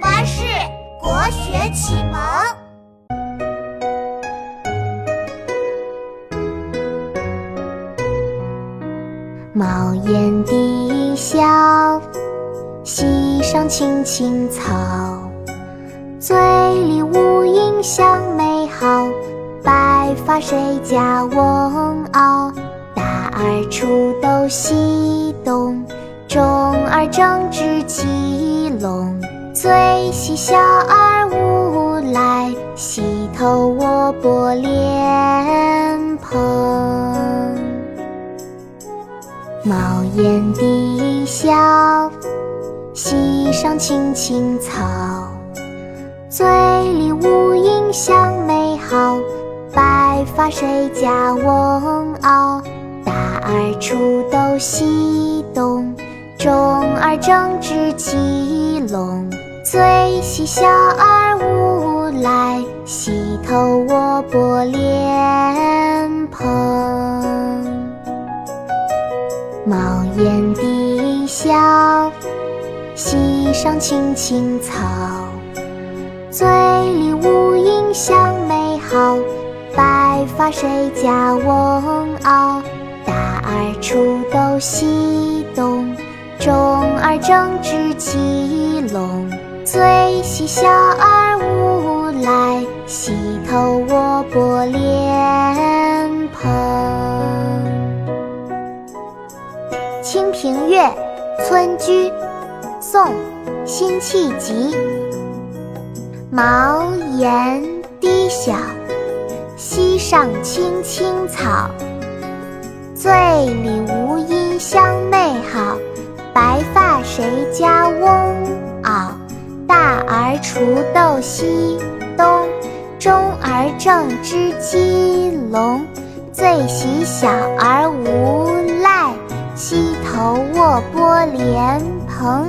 巴士国学启蒙。茅檐低小，溪上青青草。醉里吴音相媚好，白发谁家翁媪？大儿锄豆溪东。中儿正织鸡笼，最喜小儿无赖，溪头卧剥莲蓬。茅檐低小，溪上青青草。醉里吴音相媚好，白发谁家翁媪？大儿锄豆溪东。中儿正织鸡笼，最喜小儿无赖，溪头卧剥莲蓬。茅檐低小，溪上青青草。醉里吴音相媚好，白发谁家翁媪？大儿锄豆溪东。中儿正织鸡笼，最喜小儿无赖，溪头卧剥莲蓬。《清平乐·村居》宋·辛弃疾。茅檐低小，溪上青青草。醉里锄豆溪东。中儿正织鸡笼。最喜小儿无赖，溪头卧剥莲蓬。